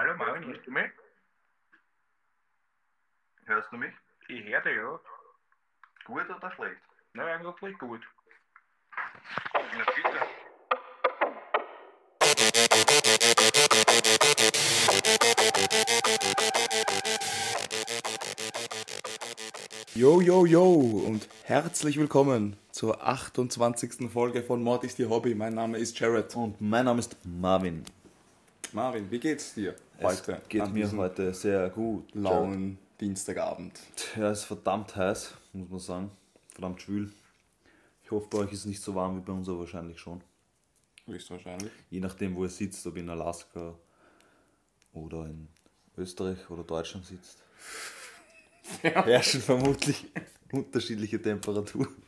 hallo Marvin, hörst du mich? Hörst du mich? Ich höre dich, ja. Gut oder schlecht? Na, eigentlich gut. Na bitte. Yo, yo, yo und herzlich willkommen zur 28. Folge von Mord ist ihr Hobby. Mein Name ist Jared. Und mein Name ist Marvin. Marvin, wie geht's dir Es heute? geht an mir heute sehr gut. lauen Dienstagabend. Ja, es ist verdammt heiß, muss man sagen. Verdammt schwül. Ich hoffe, bei euch ist es nicht so warm wie bei uns, aber wahrscheinlich schon. Höchstwahrscheinlich. Je nachdem, wo ihr sitzt, ob in Alaska oder in Österreich oder Deutschland sitzt. Herrschen vermutlich unterschiedliche Temperaturen.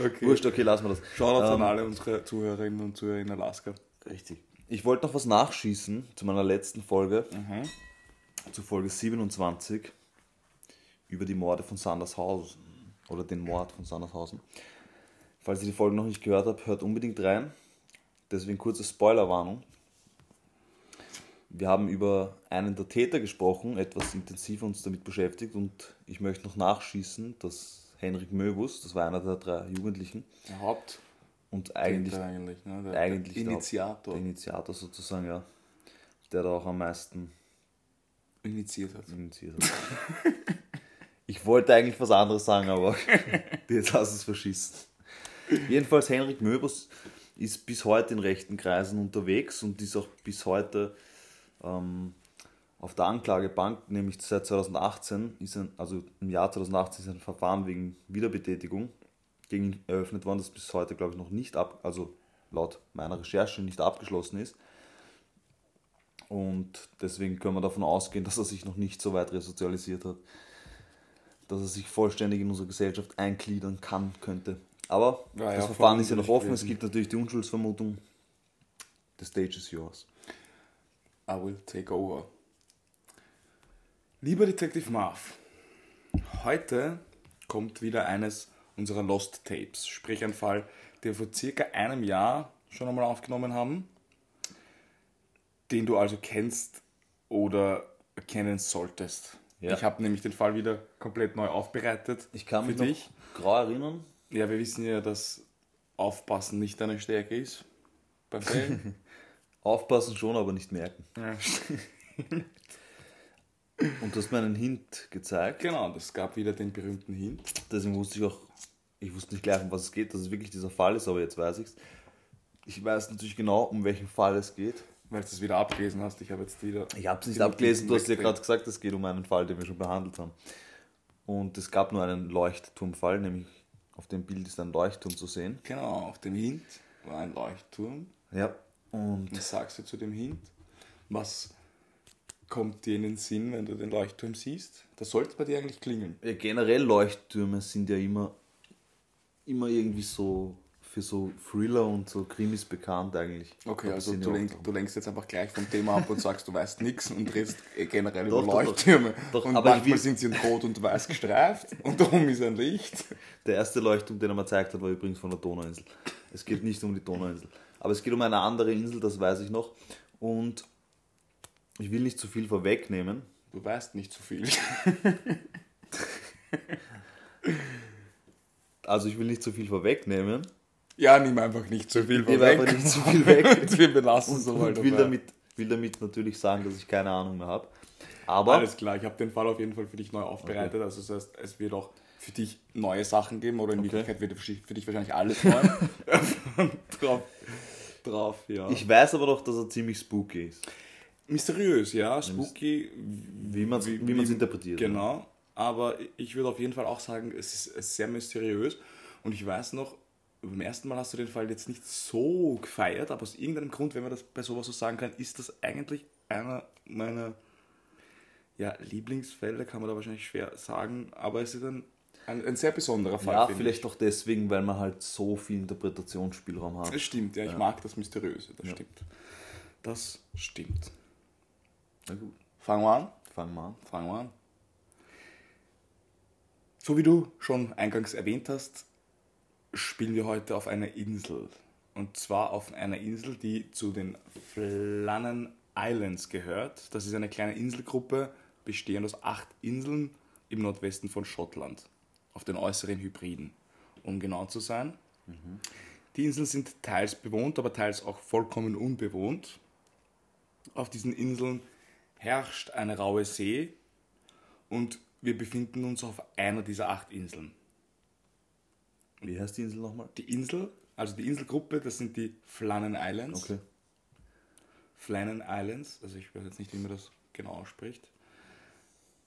Okay. Wurscht, okay, lassen wir das. Shoutouts an Ähm, alle unsere Zuhörerinnen und Zuhörer in Alaska. Richtig. Ich wollte noch was nachschießen zu meiner letzten Folge, Mhm. zu Folge 27, über die Morde von Sandershausen oder den Mord von Sandershausen. Falls ihr die Folge noch nicht gehört habt, hört unbedingt rein. Deswegen kurze Spoilerwarnung. Wir haben über einen der Täter gesprochen, etwas intensiv uns damit beschäftigt und ich möchte noch nachschießen, dass Henrik Möbus, das war einer der drei Jugendlichen Der Haupt und eigentlich eigentlich, ne? der, eigentlich der Initiator der Initiator sozusagen, ja. Der da auch am meisten initiiert hat. initiiert hat. ich wollte eigentlich was anderes sagen, aber jetzt hast du es verschissen. Jedenfalls, Henrik Möbus ist bis heute in rechten Kreisen unterwegs und ist auch bis heute ähm, auf der Anklagebank, nämlich seit 2018, ist ein, also im Jahr 2018 ist ein Verfahren wegen Wiederbetätigung gegen ihn eröffnet worden, das bis heute, glaube ich, noch nicht ab, also laut meiner Recherche nicht abgeschlossen ist. Und deswegen können wir davon ausgehen, dass er sich noch nicht so weit resozialisiert hat, dass er sich vollständig in unsere Gesellschaft eingliedern kann, könnte. Aber Ja, ja, das Verfahren ist ja noch offen, es gibt natürlich die Unschuldsvermutung. The stage is yours. I will take over. Lieber Detective Marv, heute kommt wieder eines unserer Lost Tapes, sprich ein Fall, den wir vor circa einem Jahr schon einmal aufgenommen haben, den du also kennst oder kennen solltest. Ja. Ich habe nämlich den Fall wieder komplett neu aufbereitet Ich kann mich für noch dich. grau erinnern. Ja, wir wissen ja, dass Aufpassen nicht deine Stärke ist Fällen. Aufpassen schon, aber nicht merken. ja. Und du hast mir einen Hint gezeigt. Genau, das gab wieder den berühmten Hint. Deswegen wusste ich auch, ich wusste nicht gleich, um was es geht, dass es wirklich dieser Fall ist, aber jetzt weiß ich es. Ich weiß natürlich genau, um welchen Fall es geht. Weil du es wieder abgelesen hast. Ich habe jetzt wieder. Ich habe es nicht abgelesen, du hast ja gerade gesagt, es geht um einen Fall, den wir schon behandelt haben. Und es gab nur einen Leuchtturmfall, nämlich auf dem Bild ist ein Leuchtturm zu sehen. Genau, auf dem Hint war ein Leuchtturm. Ja. Und Was sagst du zu dem Hint? Was kommt dir in den Sinn, wenn du den Leuchtturm siehst? Das sollte bei dir eigentlich klingeln. ja, generell Leuchttürme sind ja immer, immer irgendwie so für so Thriller und so Krimis bekannt eigentlich. Okay, also du, lenk, du lenkst jetzt einfach gleich vom Thema ab und sagst, du weißt nichts und redest eh generell Doch, über doch. Leuchttürme. Doch, und manchmal will- sind sie in Rot und Weiß gestreift und darum ist ein Licht. Der erste Leuchtturm, den er mir gezeigt hat, war übrigens von der Donauinsel. Es geht nicht um die Donauinsel. Aber es geht um eine andere Insel, das weiß ich noch. Und ich will nicht zu viel vorwegnehmen. Du weißt nicht so viel. Also ich will nicht zu viel vorwegnehmen. Ja, nimm einfach nicht so viel Ich vorweg. einfach nicht zu viel weg. Wir belassen es so mal und will, dabei. damit, will damit natürlich sagen, dass ich keine Ahnung mehr habe. Aber Alles klar, ich habe den Fall auf jeden Fall für dich neu aufbereitet. Also das heißt, es wird auch für dich neue Sachen geben oder in Okay. Wirklichkeit wird für dich wahrscheinlich alles neu. drauf, drauf, ja. ich weiß aber doch, dass er ziemlich spooky ist. Mysteriös, ja, spooky. Wie man es wie, man's interpretiert. Genau, aber ich würde auf jeden Fall auch sagen, es ist, sehr mysteriös. Und ich weiß noch, beim ersten Mal hast du den Fall jetzt nicht so gefeiert, aber aus irgendeinem Grund, wenn man das bei sowas so sagen kann, ist das eigentlich einer meiner ja, Lieblingsfälle, kann man da wahrscheinlich schwer sagen, aber es ist ein, ein, ein sehr besonderer Fall. Ja, vielleicht auch deswegen, weil man halt so viel Interpretationsspielraum hat. ich. Das stimmt, ja, ich Ja. mag das Mysteriöse, das Ja. stimmt. Das stimmt. Na gut, Fangen wir an. fangen wir an. Fangen wir an. So wie du schon eingangs erwähnt hast, spielen wir heute auf einer Insel. Und zwar auf einer Insel, die zu den Flannen Islands gehört. Das ist eine kleine Inselgruppe, bestehend aus acht Inseln im Nordwesten von Schottland, auf den äußeren Hybriden, um genau zu sein. Die Inseln sind teils bewohnt, aber teils auch vollkommen unbewohnt. Auf diesen Inseln herrscht eine raue See und wir befinden uns auf einer dieser acht Inseln. Wie heißt die Insel nochmal? Die Insel, also die Inselgruppe, das sind die Flannan Islands. Okay. Flannan Islands, also ich weiß jetzt nicht, wie man das genau ausspricht.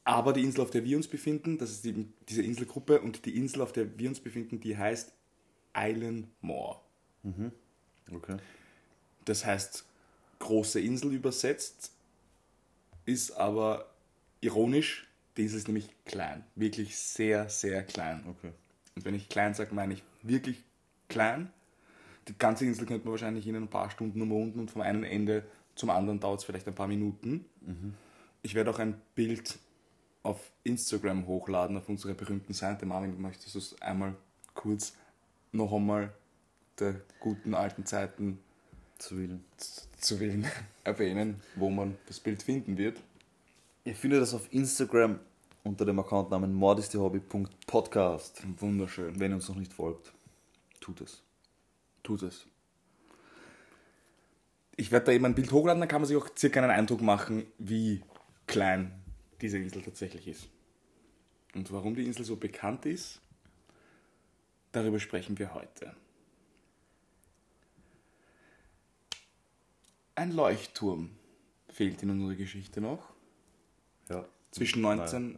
Aber die Insel, auf der wir uns befinden, das ist die, diese Inselgruppe und die Insel, auf der wir uns befinden, die heißt Island Moor. Okay. Das heißt große Insel übersetzt, ist aber ironisch, die ist nämlich klein, wirklich sehr, sehr klein. Okay. Und wenn ich klein sage, meine ich wirklich klein. Die ganze Insel könnte man wahrscheinlich in ein paar Stunden umrunden und vom einen Ende zum anderen dauert es vielleicht ein paar Minuten. Ich werde auch ein Bild auf Instagram hochladen, auf unserer berühmten Seite. Marvin, möchtest du es einmal kurz noch einmal der guten alten Zeiten Zu willen. z- zu willen erwähnen, wo man das Bild finden wird? Ihr findet das auf Instagram unter dem Accountnamen mordistehobby.podcast. Wunderschön. Wenn ihr uns noch nicht folgt, tut es. Tut es. Ich werde da eben ein Bild hochladen, dann kann man sich auch circa einen Eindruck machen, wie klein diese Insel tatsächlich ist. Und warum die Insel so bekannt ist, darüber sprechen wir heute. Ein Leuchtturm fehlt in unserer Geschichte noch. Zwischen 19,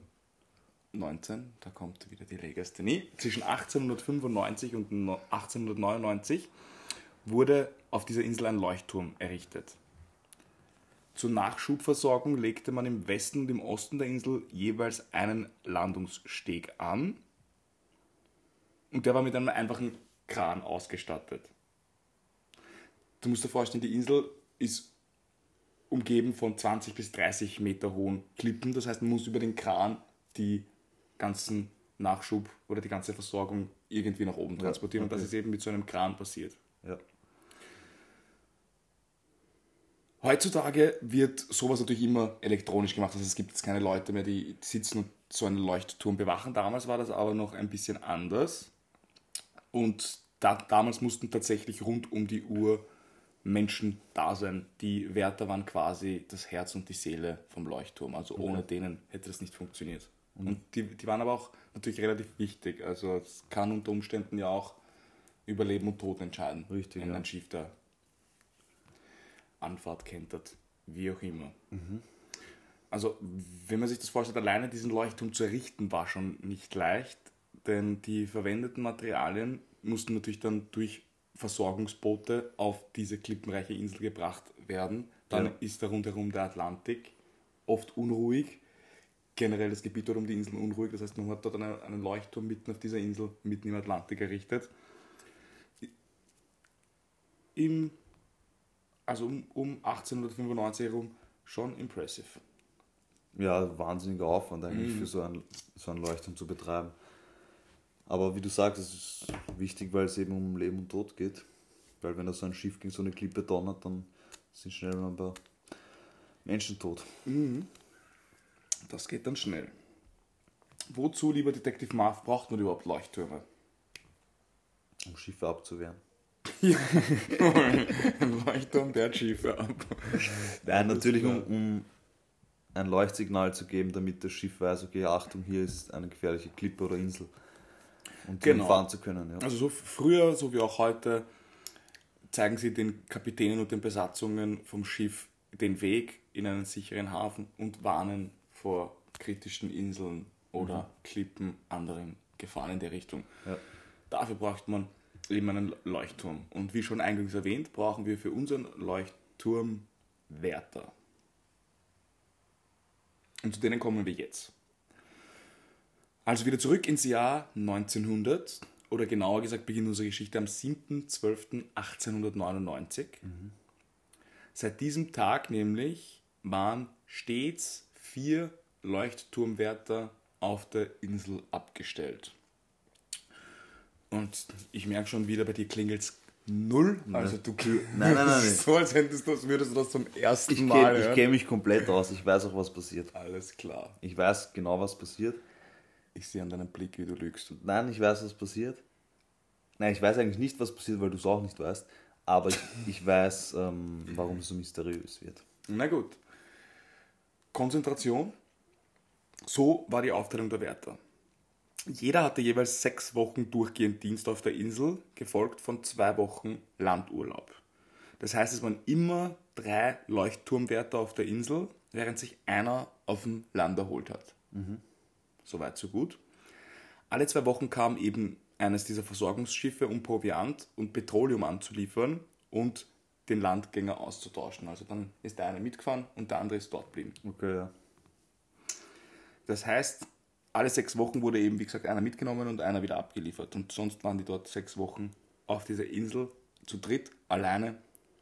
19, da kommt wieder die Legasthenie, zwischen 1895 und no- 1899 wurde auf dieser Insel ein Leuchtturm errichtet. Zur Nachschubversorgung legte man im Westen und im Osten der Insel jeweils einen Landungssteg an und der war mit einem einfachen Kran ausgestattet. Du musst dir vorstellen, die Insel ist umgeben von 20 bis 30 Meter hohen Klippen. Das heißt, man muss über den Kran die ganzen Nachschub oder die ganze Versorgung irgendwie nach oben transportieren. Und das okay. ist eben mit so einem Kran passiert. Ja. Heutzutage wird sowas natürlich immer elektronisch gemacht. Also es gibt jetzt keine Leute mehr, die sitzen und so einen Leuchtturm bewachen. Damals war das aber noch ein bisschen anders. Und da, damals mussten tatsächlich rund um die Uhr Menschen da sein. Die Wärter waren quasi das Herz und die Seele vom Leuchtturm. Also ohne denen hätte das nicht funktioniert. Und die, die waren aber auch natürlich relativ wichtig. Also es kann unter Umständen ja auch über Leben und Tod entscheiden. Richtig, wenn ja. ein Schiff da Anfahrt kentert, wie auch immer. Also, wenn man sich das vorstellt, alleine diesen Leuchtturm zu errichten, war schon nicht leicht, denn die verwendeten Materialien mussten natürlich dann durch Versorgungsboote auf diese klippenreiche Insel gebracht werden. Dann Ja. ist da rundherum der Atlantik oft unruhig. Generell das Gebiet dort um die Insel unruhig. Das heißt, man hat dort einen, einen Leuchtturm mitten auf dieser Insel, mitten im Atlantik errichtet. Im also um, um 1895 herum schon impressive. ja, wahnsinniger Aufwand eigentlich für so einen, so einen Leuchtturm zu betreiben. Aber wie du sagst, es ist wichtig, weil es eben um Leben und Tod geht. Weil wenn da so ein Schiff gegen so eine Klippe donnert, dann sind schnell mal ein paar Menschen tot. Das geht dann schnell. Wozu, lieber Detective Marv, braucht man überhaupt Leuchttürme? Um Schiffe abzuwehren. Ein Leuchtturm, der Schiffe ab. Nein, natürlich um, um ein Leuchtsignal zu geben, damit das Schiff weiß, okay, Achtung, hier ist eine gefährliche Klippe oder Insel. Und Genau. fahren zu können. Ja. Also so früher, so wie auch heute, zeigen sie den Kapitänen und den Besatzungen vom Schiff den Weg in einen sicheren Hafen und warnen vor kritischen Inseln oder Klippen, anderen Gefahren in der Richtung. Ja. Dafür braucht man eben einen Leuchtturm. Und wie schon eingangs erwähnt, brauchen wir für unseren Leuchtturm Wärter. Und zu denen kommen wir jetzt. Also wieder zurück ins Jahr 1900 oder genauer gesagt beginnt unsere Geschichte am 7.12.1899. Seit diesem Tag nämlich waren stets vier Leuchtturmwärter auf der Insel abgestellt. Und ich merke schon wieder, bei dir klingelt Null? Also du Nein, nein, nein, nein. so, als hättest du, als würdest du das zum ersten Ich Mal kenne hören. kenn mich komplett aus. Ich weiß auch, was passiert. Alles klar. Ich weiß genau, was passiert. Ich sehe an deinem Blick, wie du lügst. Nein, ich weiß, was passiert. Nein, ich weiß eigentlich nicht, was passiert, weil du es auch nicht weißt. Aber ich, ich weiß, ähm, warum es so mysteriös wird. Na gut. Konzentration. So war die Aufteilung der Wärter. Jeder hatte jeweils sechs Wochen durchgehend Dienst auf der Insel, gefolgt von zwei Wochen Landurlaub. Das heißt, es waren immer drei Leuchtturmwärter auf der Insel, während sich einer auf dem Land erholt hat. Soweit, so gut. Alle zwei Wochen kam eben eines dieser Versorgungsschiffe, um Proviant und Petroleum anzuliefern und den Landgänger auszutauschen. Also dann ist der eine mitgefahren und der andere ist dort geblieben. Okay, ja. Das heißt, alle sechs Wochen wurde eben, wie gesagt, einer mitgenommen und einer wieder abgeliefert. Und sonst waren die dort sechs Wochen auf dieser Insel zu dritt, alleine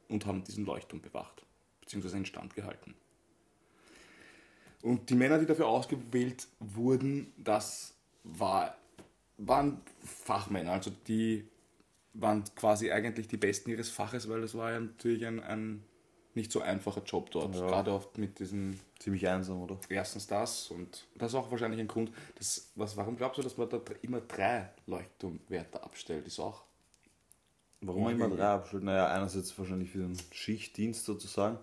und haben diesen Leuchtturm bewacht, beziehungsweise instand gehalten. Und die Männer, die dafür ausgewählt wurden, das war, waren Fachmänner, also die waren quasi eigentlich die Besten ihres Faches, weil das war ja natürlich ein, ein nicht so einfacher Job dort, Ja. gerade oft mit diesen Ziemlich einsam, oder? erstens das und das ist auch wahrscheinlich ein Grund, dass, was, warum glaubst du, dass man da immer drei Leuchtturmwärter abstellt? Ist auch Warum immer drei abschalten? Naja, einerseits wahrscheinlich für den Schichtdienst sozusagen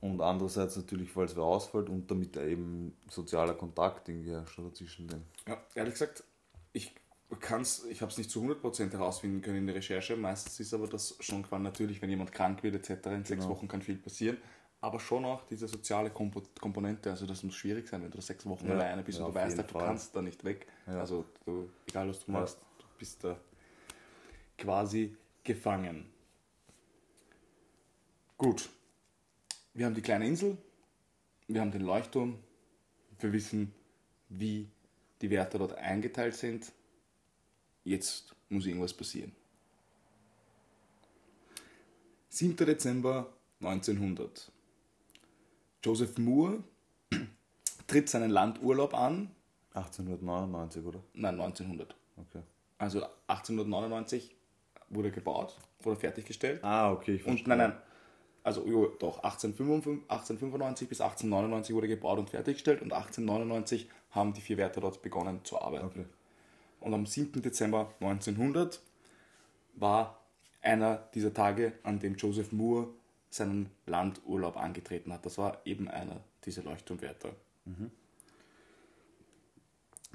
und andererseits natürlich, weil es wer ausfällt und damit da eben sozialer Kontakt irgendwie herrscht oder zwischen den. Ja, ehrlich gesagt, ich kann's, ich habe es nicht zu 100% herausfinden können in der Recherche. Meistens ist aber das schon quasi natürlich, wenn jemand krank wird etc. In sechs Genau. Wochen kann viel passieren. Aber schon auch diese soziale Kompo Komponente, also das muss schwierig sein, wenn du sechs Wochen Ja, alleine bist ja, und du weißt halt, du kannst da nicht weg. Ja. Also du, egal was du machst, du bist da quasi gefangen. Gut. Wir haben die kleine Insel, wir haben den Leuchtturm, wir wissen, wie die Werte dort eingeteilt sind. Jetzt muss irgendwas passieren. 7. Dezember 1900. Joseph Moore tritt seinen Landurlaub an. 1899, oder? Nein, 1900. Okay. Also 1899 wurde gebaut, wurde fertiggestellt. Ah, okay, ich Und verstehe. nein, nein. Also jo, doch, 1895, 1895 bis 1899 wurde gebaut und fertiggestellt und 1899 haben die vier Wärter dort begonnen zu arbeiten. Okay. Und am 7. Dezember 1900 war einer dieser Tage, an dem Joseph Moore seinen Landurlaub angetreten hat. Das war eben einer dieser Leuchtturmwärter.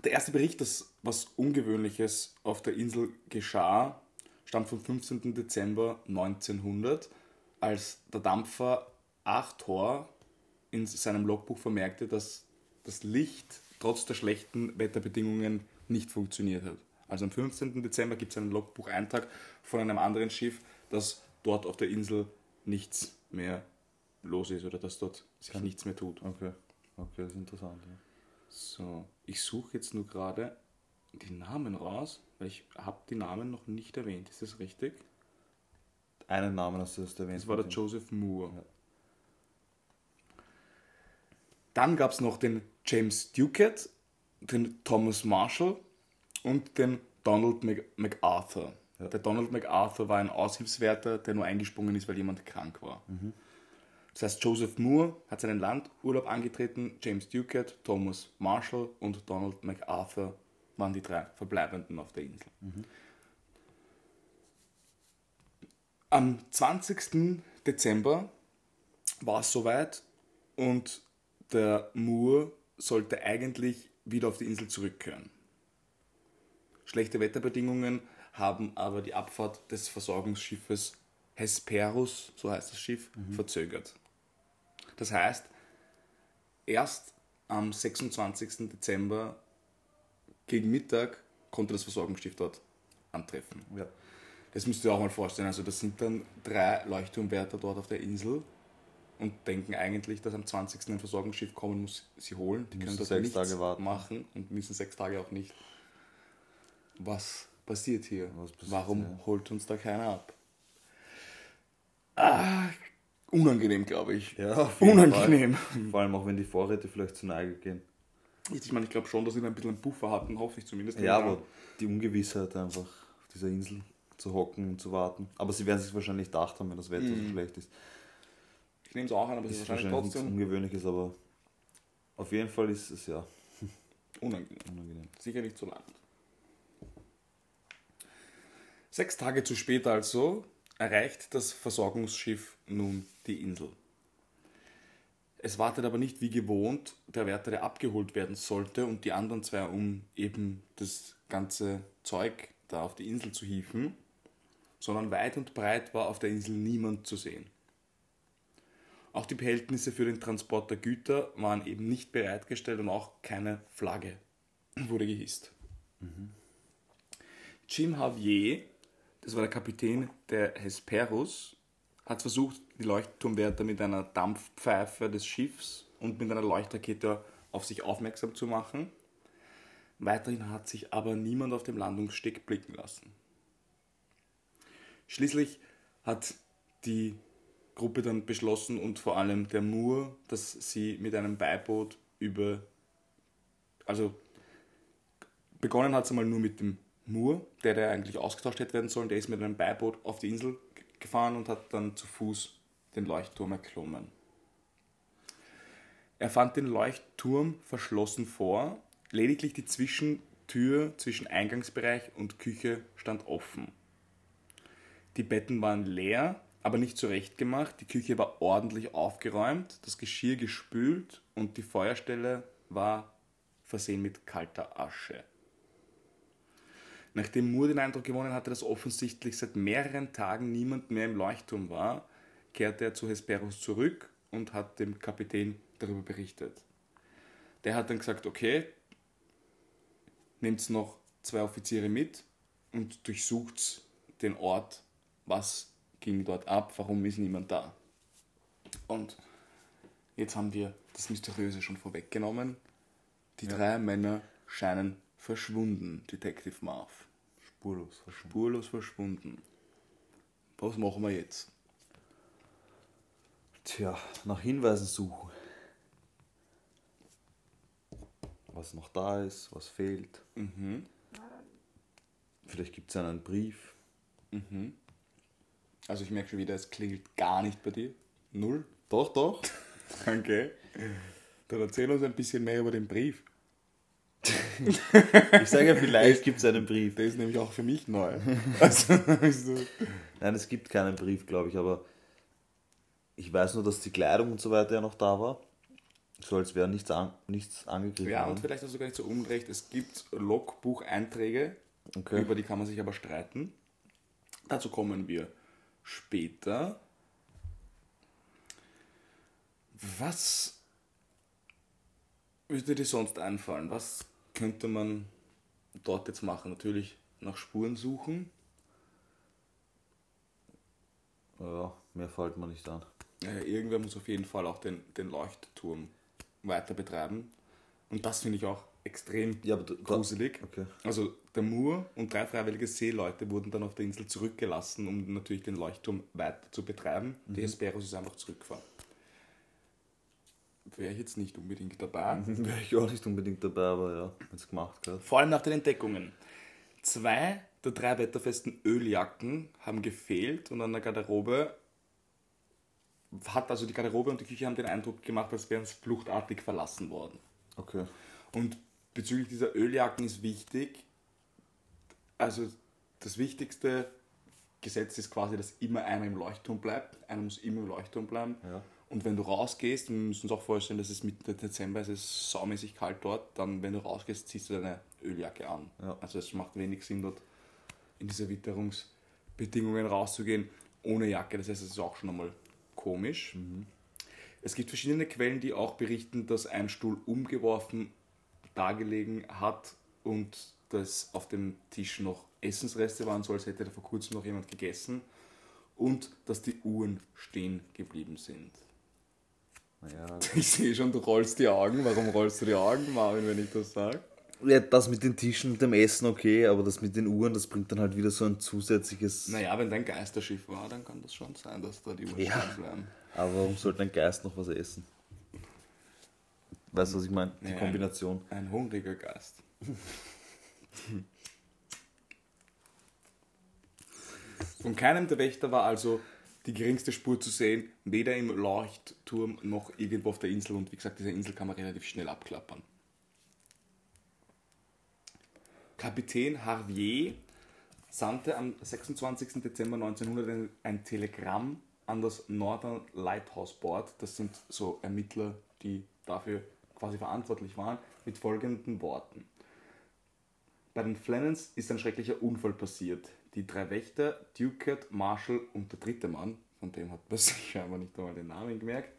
Der erste Bericht, dass was Ungewöhnliches auf der Insel geschah, stammt vom 15. Dezember 1900, als der Dampfer Achtor in seinem Logbuch vermerkte, dass das Licht trotz der schlechten Wetterbedingungen nicht funktioniert hat. Also am 15. Dezember gibt es einen Logbucheintrag von einem anderen Schiff, dass dort auf der Insel nichts mehr los ist oder dass dort sich nichts mehr tut. Okay. Okay, das ist interessant. Ja. So, ich suche jetzt nur gerade die Namen raus, weil ich habe die Namen noch nicht erwähnt. Ist das richtig? Einen Namen hast du erst erwähnt. Das war der Joseph Moore. Ja. Dann gab es noch den James Duquette, den Thomas Marshall und den Donald Mac- MacArthur. Ja. Der Donald MacArthur war ein Aushilfswärter, der nur eingesprungen ist, weil jemand krank war. Das heißt, Joseph Moore hat seinen Landurlaub angetreten, James Duquette, Thomas Marshall und Donald MacArthur waren die drei Verbleibenden auf der Insel. Am 20. Dezember war es soweit und der Moore sollte eigentlich wieder auf die Insel zurückkehren. Schlechte Wetterbedingungen haben aber die Abfahrt des Versorgungsschiffes Hesperus, so heißt das Schiff, verzögert. Das heißt, erst am 26. Dezember gegen Mittag konnte das Versorgungsschiff dort antreffen. Ja. Das müsst ihr auch mal vorstellen. Also das sind dann drei Leuchtturmwärter dort auf der Insel und denken eigentlich, dass am 20. ein Versorgungsschiff kommen muss, sie holen. Die können Müssen dort sechs nichts Tage warten. machen und müssen sechs Tage auch nicht. Was passiert hier? Was passiert Warum hier? holt uns da keiner ab? Ah, unangenehm, glaube ich. Ja, Unangenehm. Fall. Vor allem auch wenn die Vorräte vielleicht zu Neige gehen. Ich meine, ich glaube schon, dass sie da ein bisschen einen Buffer hatten, hoffe ich zumindest. Ja, aber die Ungewissheit einfach auf dieser Insel. Zu hocken und zu warten. Aber sie werden sich wahrscheinlich gedacht haben, wenn das Wetter so schlecht ist. Ich nehme es auch an, aber es Ist ist wahrscheinlich wahrscheinlich trotzdem Ungewöhnliches, aber auf jeden Fall ist es ja unangenehm. unangenehm. Sicher nicht so lang. Sechs Tage zu spät also erreicht das Versorgungsschiff nun die Insel. Es wartet aber nicht wie gewohnt der Wärter, der abgeholt werden sollte und die anderen zwei, um eben das ganze Zeug da auf die Insel zu hieven, sondern weit und breit war auf der Insel niemand zu sehen. Auch die Behältnisse für den Transport der Güter waren eben nicht bereitgestellt und auch keine Flagge wurde gehisst. Jim Javier, das war der Kapitän der Hesperus, hat versucht, die Leuchtturmwärter mit einer Dampfpfeife des Schiffs und mit einer Leuchtrakete auf sich aufmerksam zu machen. Weiterhin hat sich aber niemand auf dem Landungssteg blicken lassen. Schließlich hat die Gruppe dann beschlossen und vor allem der Moore, dass sie mit einem Beiboot über, also begonnen hat es einmal nur mit dem Moore, der, der eigentlich ausgetauscht hätte werden sollen, der ist mit einem Beiboot auf die Insel gefahren und hat dann zu Fuß den Leuchtturm erklommen. Er fand den Leuchtturm verschlossen vor, lediglich die Zwischentür zwischen Eingangsbereich und Küche stand offen. Die Betten waren leer, aber nicht zurechtgemacht. Die Küche war ordentlich aufgeräumt, das Geschirr gespült und die Feuerstelle war versehen mit kalter Asche. Nachdem Moore den Eindruck gewonnen hatte, dass offensichtlich seit mehreren Tagen niemand mehr im Leuchtturm war, kehrte er zu Hesperus zurück und hat dem Kapitän darüber berichtet. Der hat dann gesagt, okay, nehmt noch zwei Offiziere mit und durchsucht den Ort, was ging dort ab, warum ist niemand da. Und jetzt haben wir das Mysteriöse schon vorweggenommen. Die drei Männer scheinen verschwunden, Detective Marv. Spurlos verschwunden. Spurlos verschwunden. Was machen wir jetzt? Tja, nach Hinweisen suchen. Was noch da ist, was fehlt. Mhm. Vielleicht gibt es einen Brief. Also ich merke schon wieder, es klingelt gar nicht bei dir. Null. Doch, doch. Okay. Dann erzähl uns ein bisschen mehr über den Brief. Ich sage ja, vielleicht gibt es einen Brief. Der ist nämlich auch für mich neu. Also, Nein, es gibt keinen Brief, glaube ich, aber ich weiß nur, dass die Kleidung und so weiter ja noch da war. So als wäre nichts, an, nichts angegriffen ja, und vielleicht hast du gar nicht so unrecht. Es gibt Logbucheinträge, Okay. über die kann man sich aber streiten. Dazu kommen wir später. Was würde dir sonst einfallen? Was könnte man dort jetzt machen? Natürlich nach Spuren suchen. Ja, mehr fällt mir nicht an. Äh, irgendwer muss auf jeden Fall auch den, den Leuchtturm weiter betreiben. Und das finde ich auch extrem Ja, aber gruselig. Okay. Also der Moor und drei freiwillige Seeleute wurden dann auf der Insel zurückgelassen, um natürlich den Leuchtturm weiter zu betreiben. Die Hesperus ist einfach zurückgefahren. Wäre ich jetzt nicht unbedingt dabei. Wäre ich auch nicht unbedingt dabei, aber ja, wenn es gemacht gehört. Vor allem nach den Entdeckungen. Zwei der drei wetterfesten Öljacken haben gefehlt und an der Garderobe hat also die Garderobe und die Küche haben den Eindruck gemacht, als wären sie fluchtartig verlassen worden. Okay. Und bezüglich dieser Öljacken ist wichtig, also das wichtigste Gesetz ist quasi, dass immer einer im Leuchtturm bleibt. Einer muss immer im Leuchtturm bleiben. Ja. Und wenn du rausgehst, wir müssen uns auch vorstellen, dass es Mitte Dezember ist, es ist saumäßig kalt dort, dann wenn du rausgehst, ziehst du deine Öljacke an. Ja. Also es macht wenig Sinn, dort in diese Witterungsbedingungen rauszugehen ohne Jacke. Das heißt, es ist auch schon einmal komisch. Es gibt verschiedene Quellen, die auch berichten, dass ein Stuhl umgeworfen dargelegen hat und dass auf dem Tisch noch Essensreste waren, so als hätte da vor kurzem noch jemand gegessen und dass die Uhren stehen geblieben sind. Naja, Ich sehe schon, du rollst die Augen. Warum rollst du die Augen, Marvin, wenn ich das sage? ja, das mit den Tischen und dem Essen okay, aber das mit den Uhren, das bringt dann halt wieder so ein zusätzliches. Naja, wenn dein Geisterschiff war, dann kann das schon sein, dass da die Uhren Ja. stehen bleiben. Aber warum sollte ein Geist noch was essen? Weißt du, was ich meine? Die Ja. Kombination. Ein hungriger Geist. Von keinem der Wächter war also die geringste Spur zu sehen, weder im Leuchtturm noch irgendwo auf der Insel. Und wie gesagt, diese Insel kann man relativ schnell abklappern. Kapitän Harvier sandte am 26. Dezember 1900 ein- ein Telegramm an das Northern Lighthouse Board, das sind so Ermittler, die dafür quasi verantwortlich waren, mit folgenden Worten. Bei den Flannans ist ein schrecklicher Unfall passiert. Die drei Wächter, Ducat, Marshall und der dritte Mann, von dem hat man sich scheinbar nicht einmal den Namen gemerkt,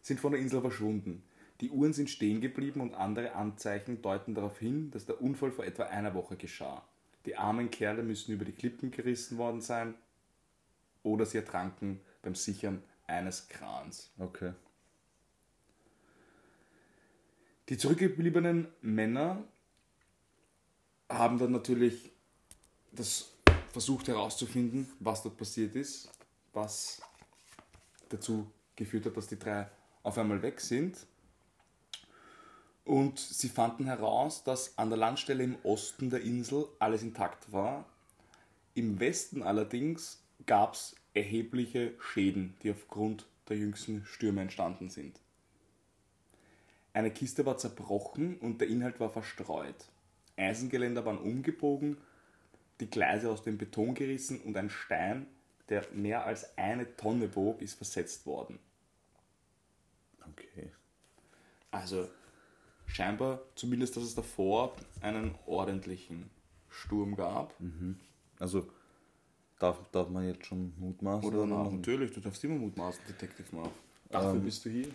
sind von der Insel verschwunden. Die Uhren sind stehen geblieben und andere Anzeichen deuten darauf hin, dass der Unfall vor etwa einer Woche geschah. Die armen Kerle müssen über die Klippen gerissen worden sein oder sie ertranken beim Sichern eines Krans. Okay. Die zurückgebliebenen Männer haben dann natürlich das versucht herauszufinden, was dort passiert ist, was dazu geführt hat, dass die drei auf einmal weg sind. Und sie fanden heraus, dass an der Landstelle im Osten der Insel alles intakt war. Im Westen allerdings gab es erhebliche Schäden, die aufgrund der jüngsten Stürme entstanden sind. Eine Kiste war zerbrochen und der Inhalt war verstreut. Eisengeländer waren umgebogen, die Gleise aus dem Beton gerissen und ein Stein, der mehr als eine Tonne wog, ist versetzt worden. Okay. Also scheinbar, zumindest, dass es davor einen ordentlichen Sturm gab. Also darf, darf man jetzt schon mutmaßen? Oder danach. Natürlich, du darfst immer mutmaßen, Detective Marv. Dafür bist du hier.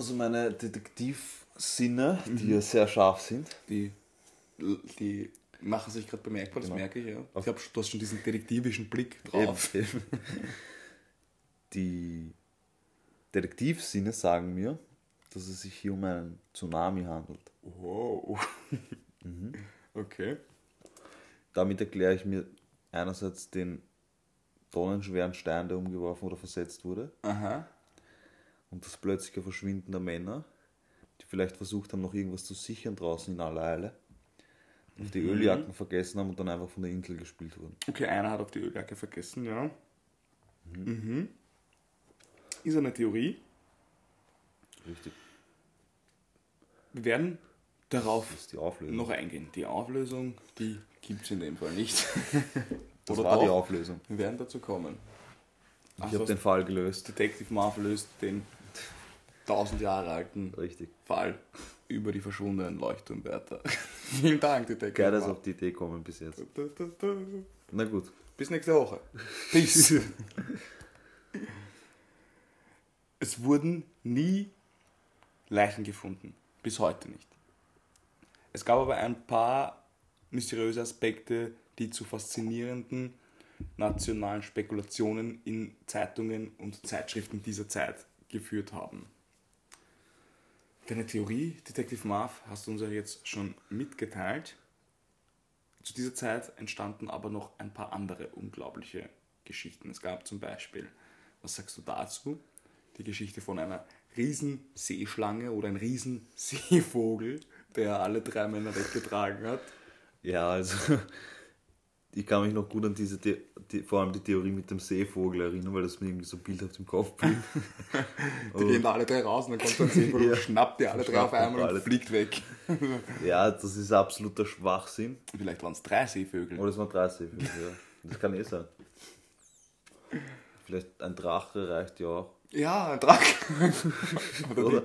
Also meine Detektivsinne, die ja sehr scharf sind. Die, die machen sich gerade bemerkbar, das Genau. merke ich, ja. Ich glaube, du hast schon diesen detektivischen Blick drauf. Eben, eben. Die Detektivsinne sagen mir, dass es sich hier um einen Tsunami handelt. Wow. Okay. Damit erkläre ich mir einerseits den tonnenschweren Stein, der umgeworfen oder versetzt wurde, Aha. Und das plötzliche Verschwinden der Männer, die vielleicht versucht haben, noch irgendwas zu sichern draußen in aller Eile, und die Öljacken vergessen haben und dann einfach von der Insel gespielt wurden. Okay, einer hat auf die Öljacke vergessen, ja. Mhm. Ist eine Theorie. Richtig. Wir werden darauf die noch eingehen. Die Auflösung, die gibt es in dem Fall nicht. das Oder war die doch? Auflösung. Wir werden dazu kommen. Ich habe den Fall gelöst. Detective Marv löst den 1000 Jahre alten Richtig. Fall über die verschwundenen Leuchtturmwärter. Vielen Dank, Detective Geil, dass auf die Idee kommen bis jetzt. Da, da, da. Na gut. Bis nächste Woche. Peace. es wurden nie Leichen gefunden. Bis heute nicht. Es gab aber ein paar mysteriöse Aspekte, die zu faszinierenden nationalen Spekulationen in Zeitungen und Zeitschriften dieser Zeit geführt haben. Deine Theorie, Detective Marv, hast du uns ja jetzt schon mitgeteilt. Zu dieser Zeit entstanden aber noch ein paar andere unglaubliche Geschichten. Es gab zum Beispiel, was sagst du dazu? Die Geschichte von einer riesen Seeschlange oder ein riesen Seevogel, der alle drei Männer weggetragen hat. Ja, also ich kann mich noch gut an diese, The die, vor allem die Theorie mit dem Seevogel erinnern, weil das mir irgendwie so bildhaft im Kopf blieb. Die gehen da alle drei raus und dann kommt so ein Seevogel Ja. und schnappt die alle drei auf einmal alle. und fliegt weg. ja, das ist absoluter Schwachsinn. Vielleicht waren es drei Seevögel. Oder es waren drei Seevögel, ja. Das kann eh sein. Vielleicht ein Drache reicht ja auch. Ja, ein Drache. Oder Oder?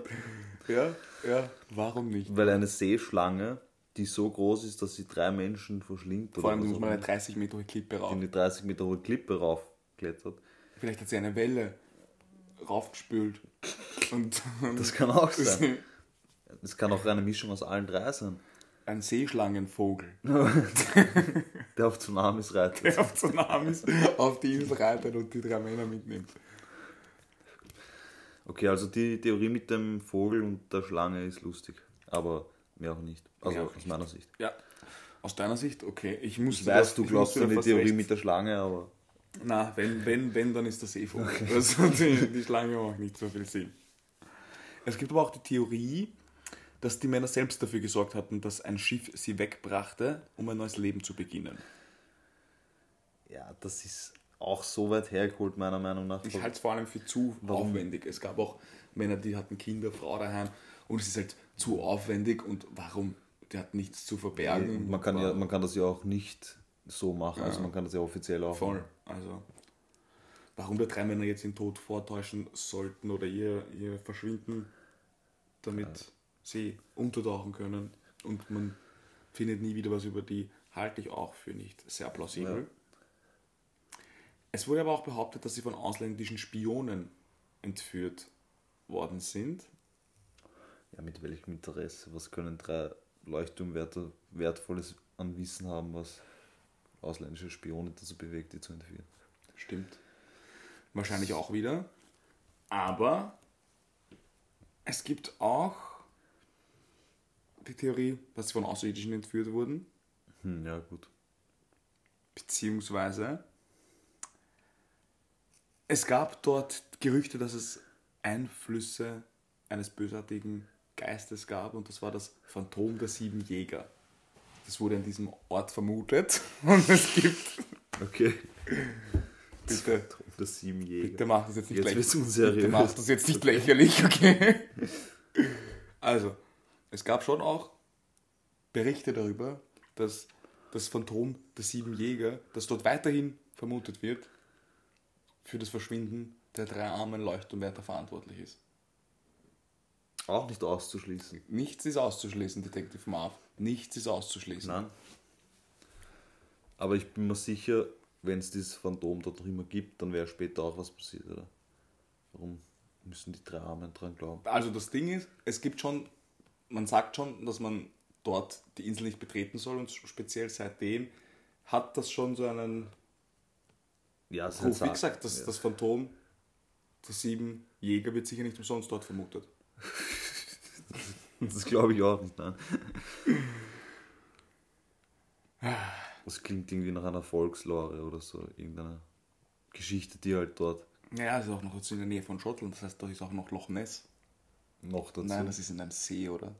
Ja, ja, warum nicht? Weil eine Seeschlange, die so groß ist, dass sie drei Menschen verschlingt, Vor allem muss man eine immer, 30 Meter hohe Klippe rauf. in die 30 Meter hohe Klippe raufklettert. Vielleicht hat sie eine Welle raufgespült. Und, und Das kann auch das sein. Es kann auch eine Mischung aus allen drei sein. ein Seeschlangenvogel, Der auf Tsunamis reitet. der auf Tsunamis auf die Insel reitet und die drei Männer mitnimmt. Okay, also die Theorie mit dem Vogel und der Schlange ist lustig. Aber mehr auch nicht. Also auch aus nicht. meiner Sicht. Ja. Aus deiner Sicht, okay. Ich muss Ich weiß, du glaubst an die Theorie mit der Schlange, aber Na, wenn, wenn, wenn, dann ist der Seevogel. Also die, die Schlange macht nicht so viel Sinn. Es gibt aber auch die Theorie, dass die Männer selbst dafür gesorgt hatten, dass ein Schiff sie wegbrachte, um ein neues Leben zu beginnen. Ja, das ist auch so weit hergeholt, meiner Meinung nach. Ich halte es vor allem für zu Warum? aufwendig. Es gab auch Männer, die hatten Kinder, Frau daheim und es ist halt zu aufwendig und warum? Die hat nichts zu verbergen. man, kann ja, man kann das ja auch nicht so machen, also man kann das ja offiziell auch voll. Also, warum da drei Männer jetzt den Tod vortäuschen sollten oder ihr, ihr verschwinden, damit sie untertauchen können und man findet nie wieder was über die, halte ich auch für nicht sehr plausibel. Ja. Es wurde aber auch behauptet, dass sie von ausländischen Spionen entführt worden sind. Ja, mit welchem Interesse? Was können drei Leuchtturmwärter Wertvolles an Wissen haben, was ausländische Spione dazu bewegt, die zu entführen? Stimmt. Wahrscheinlich auch wieder. Aber es gibt auch die Theorie, dass sie von Außerirdischen entführt wurden. Hm, ja, gut. Beziehungsweise es gab dort Gerüchte, dass es Einflüsse eines bösartigen Geistes gab und das war das Phantom der sieben Jäger. Das wurde an diesem Ort vermutet und es gibt. Okay. Bitte, Das sieben Jäger. bitte mach das jetzt nicht Jetzt lächerlich. Bitte mach das jetzt nicht lächerlich, okay? Also, es gab schon auch Berichte darüber, dass das Phantom der sieben Jäger, das dort weiterhin vermutet wird, für das Verschwinden der drei armen Leuchtturmwärter verantwortlich ist. Auch nicht auszuschließen. Nichts ist auszuschließen, Detective Marv. Nichts ist auszuschließen. Nein. Aber ich bin mir sicher, wenn es dieses Phantom dort noch immer gibt, dann wäre später auch was passiert, oder? Warum müssen die drei Armen dran glauben? Also das Ding ist, es gibt schon, man sagt schon, dass man dort die Insel nicht betreten soll und speziell seitdem hat das schon so einen Ja, es Ruf. Wie gesagt, das, ja. das Phantom der sieben Jäger wird sicher nicht umsonst dort vermutet. Das glaube ich auch nicht, nein. Das klingt irgendwie nach einer Volkslore oder so, irgendeiner Geschichte, die halt dort Naja, es ist auch noch in der Nähe von Schottland, das heißt, da ist auch noch Loch Ness. noch dazu. Nein, das ist in einem See, oder?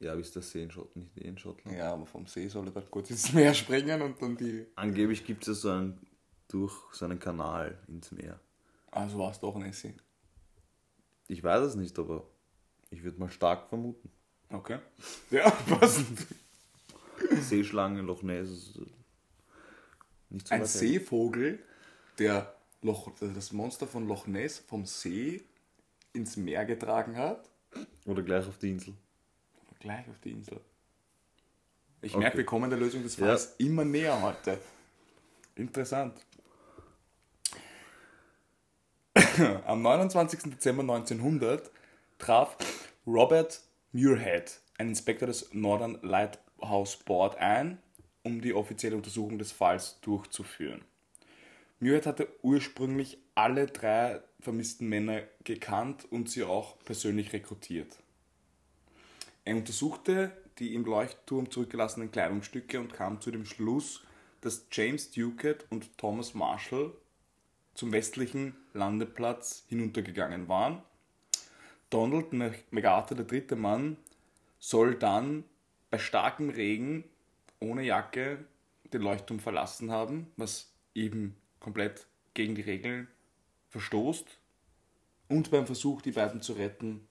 ja, wie ist der See in Schottland? Nicht eh in Schottland. Ja, aber vom See soll er dann kurz ins Meer springen und dann die. Angeblich gibt es ja so einen, durch so einen Kanal ins Meer. Also war es doch ein See. Ich weiß es nicht, aber ich würde mal stark vermuten. Okay. Ja, passend. Seeschlange, Loch Ness, äh, nicht so Ein. Seevogel, der Loch, das Monster von Loch Ness vom See ins Meer getragen hat. Oder gleich auf die Insel. Gleich auf die Insel. Ich Okay. merke, wir kommen der Lösung des Falls immer näher heute. Interessant. Am 29. Dezember 1900 traf Robert Muirhead, ein Inspektor des Northern Lighthouse Board, ein, um die offizielle Untersuchung des Falls durchzuführen. Muirhead hatte ursprünglich alle drei vermissten Männer gekannt und sie auch persönlich rekrutiert. Er untersuchte die im Leuchtturm zurückgelassenen Kleidungsstücke und kam zu dem Schluss, dass James Ducat und Thomas Marshall zum westlichen Landeplatz hinuntergegangen waren. Donald MacArthur, der dritte Mann, soll dann bei starkem Regen ohne Jacke den Leuchtturm verlassen haben, was eben komplett gegen die Regeln verstoßt. Und beim Versuch, die beiden zu retten,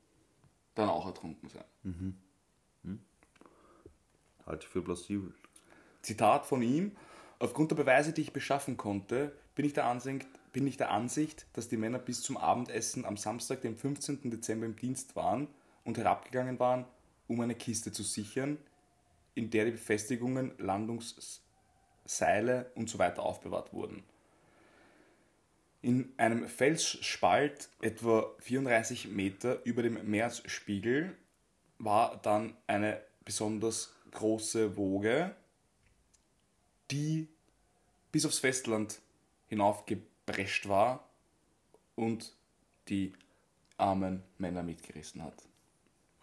dann auch ertrunken sein. Halte ich für plausibel. Zitat von ihm: Aufgrund der Beweise, die ich beschaffen konnte, bin ich, der Ansicht, bin ich der Ansicht, dass die Männer bis zum Abendessen am Samstag, dem 15. Dezember im Dienst waren und herabgegangen waren, um eine Kiste zu sichern, in der die Befestigungen, Landungsseile und so aufbewahrt wurden. In einem Felsspalt etwa 34 Meter über dem Meeresspiegel war dann eine besonders große Woge, die bis aufs Festland hinaufgeprescht war und die armen Männer mitgerissen hat.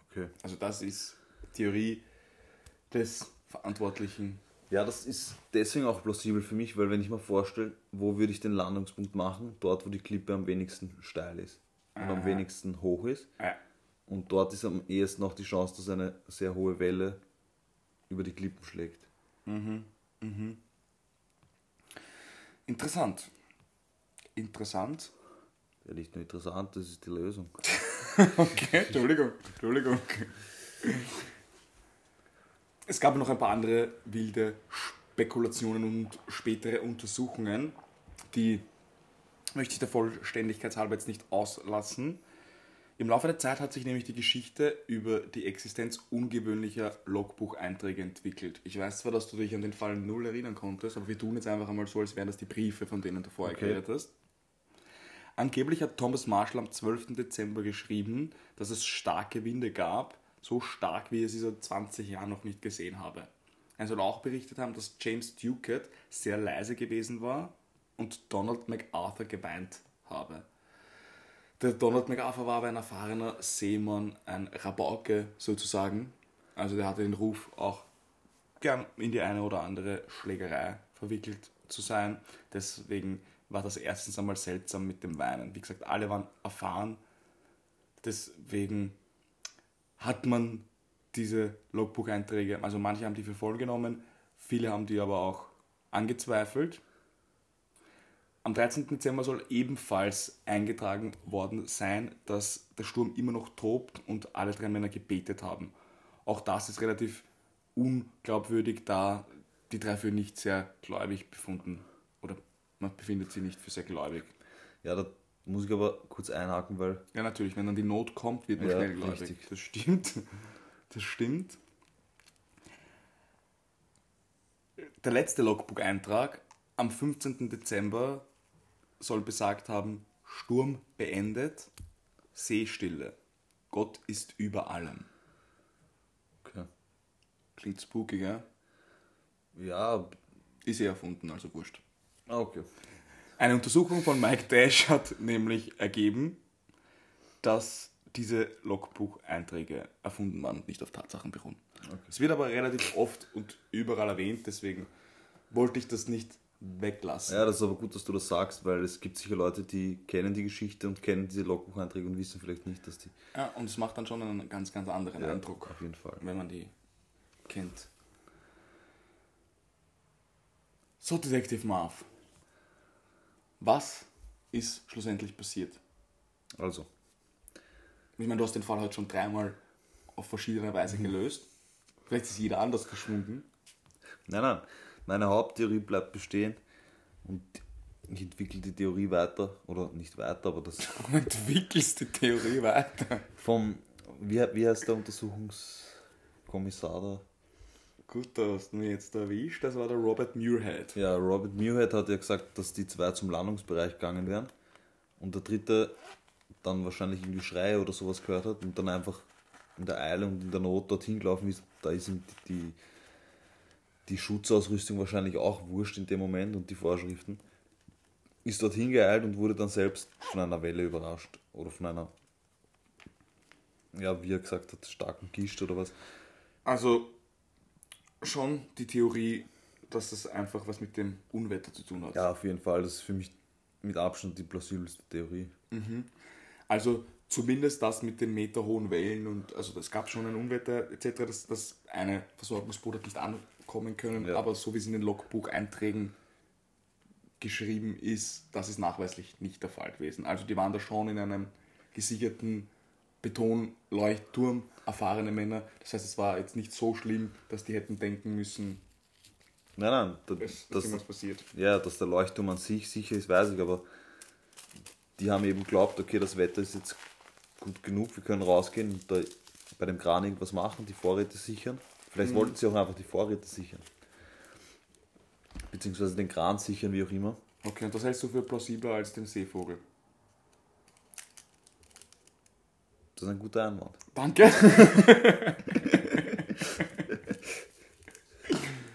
Okay. Also das ist Theorie des Verantwortlichen. Ja, das ist deswegen auch plausibel für mich, weil wenn ich mir vorstelle, wo würde ich den Landungspunkt machen? Dort, wo die Klippe am wenigsten steil ist und am wenigsten hoch ist. Ja. Und dort ist am ehesten noch die Chance, dass eine sehr hohe Welle über die Klippen schlägt. Interessant. Interessant. Ja, nicht nur interessant, das ist die Lösung. Okay, Entschuldigung, Entschuldigung. Es gab noch ein paar andere wilde Spekulationen und spätere Untersuchungen, die möchte ich der Vollständigkeit halber jetzt nicht auslassen. Im Laufe der Zeit hat sich nämlich die Geschichte über die Existenz ungewöhnlicher Logbucheinträge entwickelt. Ich weiß zwar, dass du dich an den Fall null erinnern konntest, aber wir tun jetzt einfach einmal so, als wären das die Briefe, von denen du vorher Okay. geredet hast. Angeblich hat Thomas Marshall am 12. Dezember geschrieben, dass es starke Winde gab, so stark, wie er sie seit 20 Jahren noch nicht gesehen habe. Er soll auch berichtet haben, dass James Ducat sehr leise gewesen war und Donald MacArthur geweint habe. Der Donald MacArthur war aber ein erfahrener Seemann, ein Rabauke sozusagen. Also der hatte den Ruf, auch gern in die eine oder andere Schlägerei verwickelt zu sein. Deswegen war das erstens einmal seltsam mit dem Weinen. Wie gesagt, alle waren erfahren. Deswegen hat man diese Logbucheinträge, also manche haben die für voll genommen, viele haben die aber auch angezweifelt. Am 13. Dezember soll ebenfalls eingetragen worden sein, dass der Sturm immer noch tobt und alle drei Männer gebetet haben. Auch das ist relativ unglaubwürdig, da die drei für nicht sehr gläubig befunden man befindet sie nicht für sehr gläubig. Ja, da muss ich aber kurz einhaken, weil Ja, natürlich, wenn dann die Not kommt, wird man Ja, schnell gläubig. richtig. Das stimmt. Das stimmt. Der letzte Logbook-Eintrag am 15. Dezember soll besagt haben: Sturm beendet, Seestille. Gott ist über allem. okay. Klingt spooky, gell? ja, Ist eh erfunden, also wurscht. Ah, okay. Eine Untersuchung von Mike Dash hat nämlich ergeben, dass diese Logbucheinträge erfunden waren und nicht auf Tatsachen beruhen. Es wird aber relativ oft und überall erwähnt, deswegen wollte ich das nicht weglassen. Ja, das ist aber gut, dass du das sagst, weil es gibt sicher Leute, die kennen die Geschichte und kennen diese Logbucheinträge und wissen vielleicht nicht, dass die. Ja, und es macht dann schon einen ganz, ganz anderen Ja, Eindruck, Auf jeden Fall. wenn man die kennt. So, Detective Marv. Was ist schlussendlich passiert? Also, Ich meine, du hast den Fall heute schon dreimal auf verschiedene Weise gelöst. Vielleicht ist jeder anders verschwunden. nein, nein. Meine Haupttheorie bleibt bestehen und ich entwickle die Theorie weiter, oder nicht weiter, aber das Du entwickelst die Theorie weiter. vom, wie, wie heißt der Untersuchungskommissar da? Gut, da hast du mich jetzt erwischt. Das war der Robert Muirhead. Ja, Robert Muirhead hat ja gesagt, dass die zwei zum Landungsbereich gegangen wären und der dritte dann wahrscheinlich irgendwie Schreie oder sowas gehört hat und dann einfach in der Eile und in der Not dorthin gelaufen ist. Da ist ihm die, die, die Schutzausrüstung wahrscheinlich auch wurscht in dem Moment und die Vorschriften. Ist dorthin geeilt und wurde dann selbst von einer Welle überrascht oder von einer, ja, wie er gesagt hat, starken Gischt oder was. Also schon die Theorie, dass das einfach was mit dem Unwetter zu tun hat. Ja, auf jeden Fall. Das ist für mich mit Abstand die plausibelste Theorie. Also zumindest das mit den meterhohen Wellen und also es gab schon ein Unwetter etc., dass, dass eine Versorgungsboot hat nicht ankommen können, Ja. aber so wie es in den Logbucheinträgen geschrieben ist, das ist nachweislich nicht der Fall gewesen. Also die waren da schon in einem gesicherten Betonleuchtturm, erfahrene Männer. Das heißt, es war jetzt nicht so schlimm, dass die hätten denken müssen, Nein, nein, da, es ist das, irgendwas passiert. ja, dass der Leuchtturm an sich sicher ist, weiß ich, aber die haben eben geglaubt, okay, das Wetter ist jetzt gut genug, wir können rausgehen und da bei dem Kran irgendwas machen, die Vorräte sichern. Vielleicht wollten sie auch einfach die Vorräte sichern. Beziehungsweise den Kran sichern, wie auch immer. Okay, und das hältst du für plausibler als den Seevogel. Das ist ein guter Einwand. Danke.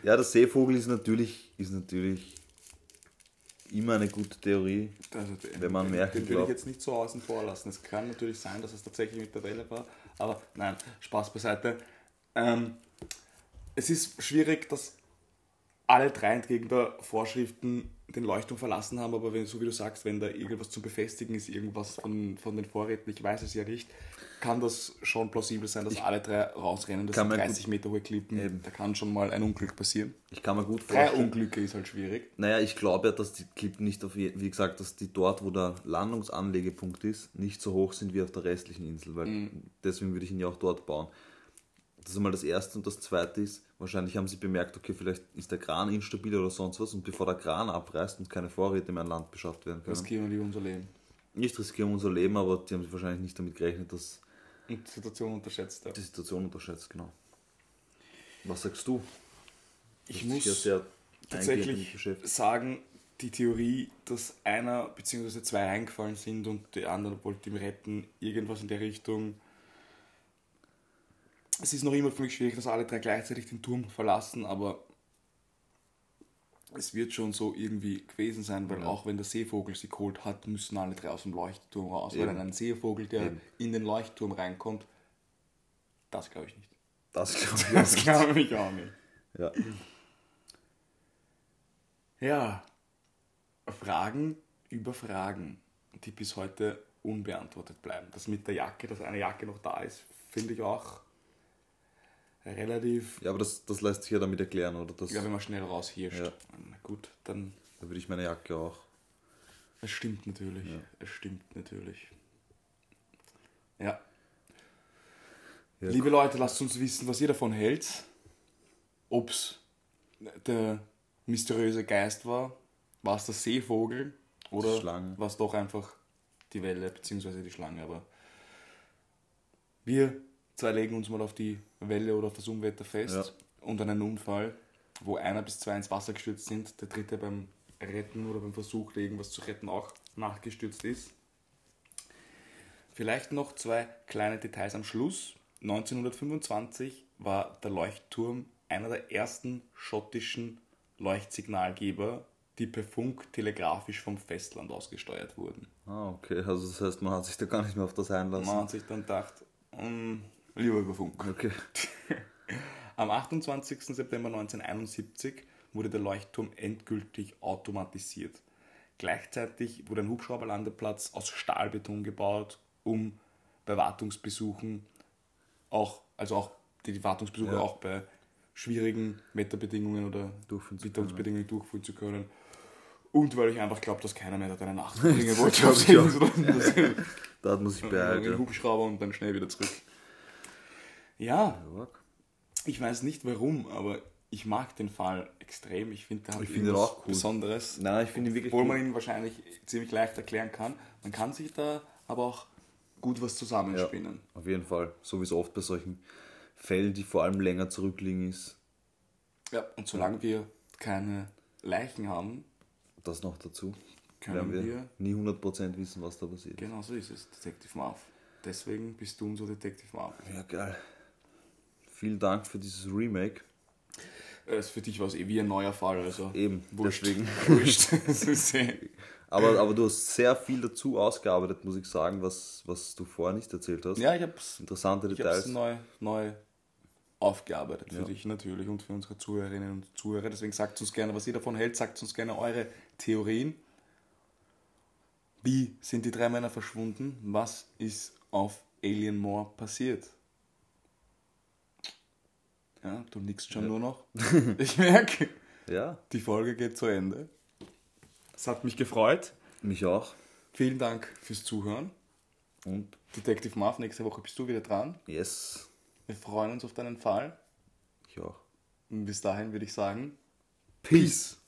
Ja, der Seevogel ist natürlich, ist natürlich immer eine gute Theorie. Den- Wenn man Märchen den würde ich jetzt nicht so außen vor lassen. Es kann natürlich sein, dass es tatsächlich mit der Welle war, aber nein, Spaß beiseite. Ähm, es ist schwierig, das alle drei entgegen der Vorschriften den Leuchtturm verlassen haben, aber wenn, so wie du sagst, wenn da irgendwas zum Befestigen ist, irgendwas von, von den Vorräten, ich weiß es ja nicht, kann das schon plausibel sein, dass alle drei rausrennen. Das sind mir 30 Meter hohe Klippen, Eben. da kann schon mal ein Unglück passieren. Ich kann mir gut Drei vorstellen. Unglücke ist halt schwierig. Naja, ich glaube ja, dass die Klippen nicht auf, wie gesagt, dass die dort, wo der Landungsanlegepunkt ist, nicht so hoch sind wie auf der restlichen Insel, weil deswegen würde ich ihn ja auch dort bauen. Das ist einmal das erste und das zweite ist, wahrscheinlich haben sie bemerkt, okay, vielleicht ist der Kran instabil oder sonst was und bevor der Kran abreißt und keine Vorräte mehr an Land beschafft werden können. Riskieren wir unser Leben. Nicht riskieren unser Leben, aber die haben sich wahrscheinlich nicht damit gerechnet, dass Und die Situation unterschätzt. Ja. die Situation unterschätzt, genau. Was sagst du? Ich ja muss damit tatsächlich sagen, die Theorie, dass einer bzw. zwei reingefallen sind und der andere wollte ihn retten, irgendwas in der Richtung. Es ist noch immer für mich schwierig, dass alle drei gleichzeitig den Turm verlassen, aber es wird schon so irgendwie gewesen sein, weil Ja. auch wenn der Seevogel sie geholt hat, müssen alle drei aus dem Leuchtturm raus. Weil Eben. ein Seevogel, der Eben. in den Leuchtturm reinkommt, das glaube ich nicht. Das glaube ich Das auch nicht. glaube ich auch nicht. Ja. Ja, Fragen über Fragen, die bis heute unbeantwortet bleiben. Das mit der Jacke, dass eine Jacke noch da ist, finde ich auch relativ, ja, aber das, das lässt sich ja damit erklären, oder? Das, ja, wenn man schnell raushirscht. Ja. Na gut, dann, Da würde ich meine Jacke auch. es stimmt natürlich, Ja. es stimmt natürlich. Ja. Ja, Liebe Leute, lasst uns wissen, was ihr davon hält. Ob es der mysteriöse Geist war, war es der Seevogel oder Schlange. war es doch einfach die Welle bzw. die Schlange. Aber wir zwei legen uns mal auf die Welle oder auf das Unwetter fest Ja. und einen Unfall, wo einer bis zwei ins Wasser gestürzt sind, der dritte beim Retten oder beim Versuch, irgendwas zu retten, auch nachgestürzt ist. Vielleicht noch zwei kleine Details am Schluss. 1925 war der Leuchtturm einer der ersten schottischen Leuchtsignalgeber, die per Funk telegrafisch vom Festland aus gesteuert wurden. Ah, okay. Also das heißt, man hat sich da gar nicht mehr auf das einlassen. Man hat sich dann gedacht, mm, lieber über Funk. Okay. Am 28. September 1971 wurde der Leuchtturm endgültig automatisiert. Gleichzeitig wurde ein Hubschrauberlandeplatz aus Stahlbeton gebaut, um bei Wartungsbesuchen auch, also auch die Wartungsbesuche Ja. auch bei schwierigen Wetterbedingungen oder Durchführen Witterungsbedingungen durchführen zu können. Und weil ich einfach glaube, dass keiner mehr da eine Nacht verbringen wollte. Da hat man sich den beeilt. Hubschrauber und dann schnell wieder zurück. Ja, Ja. ich weiß nicht warum, aber ich mag den Fall extrem. Ich finde, der hat Ich auch cool. Besonderes. Nein, ich finde wirklich Obwohl gut. man ihn wahrscheinlich ziemlich leicht erklären kann. Man kann sich da aber auch gut was zusammenspinnen. Auf jeden Fall. So wie es oft bei solchen Fällen, die vor allem länger zurückliegen, ist. Ja. Und solange wir keine Leichen haben, Das noch dazu. können wir, wir nie 100% wissen, was da passiert. genau so ist es, Detective Marv. Deswegen bist du unser Detective Marv. Ja, geil. Vielen Dank für dieses Remake. Äh, Für dich war es eh wie ein neuer Fall, also Eben, wurscht. deswegen. wurscht. Eh- Aber, aber du hast sehr viel dazu ausgearbeitet, muss ich sagen, was, was du vorher nicht erzählt hast. ja, ich hab's Interessante Ich habe Details. es neu, neu aufgearbeitet für Ja. dich natürlich und für unsere Zuhörerinnen und Zuhörer. Deswegen sagt uns gerne, was ihr davon hält. Sagt uns gerne eure Theorien. Wie sind die drei Männer verschwunden? Was ist auf Alien Moor passiert? Ja, du nickst schon nur noch. Ich merke, Ja, die Folge geht zu Ende. Es hat mich gefreut. mich auch. Vielen Dank fürs Zuhören. Und Detective Marv, nächste Woche bist du wieder dran. yes, Wir freuen uns auf deinen Fall. ich auch. Und bis dahin würde ich sagen, Peace.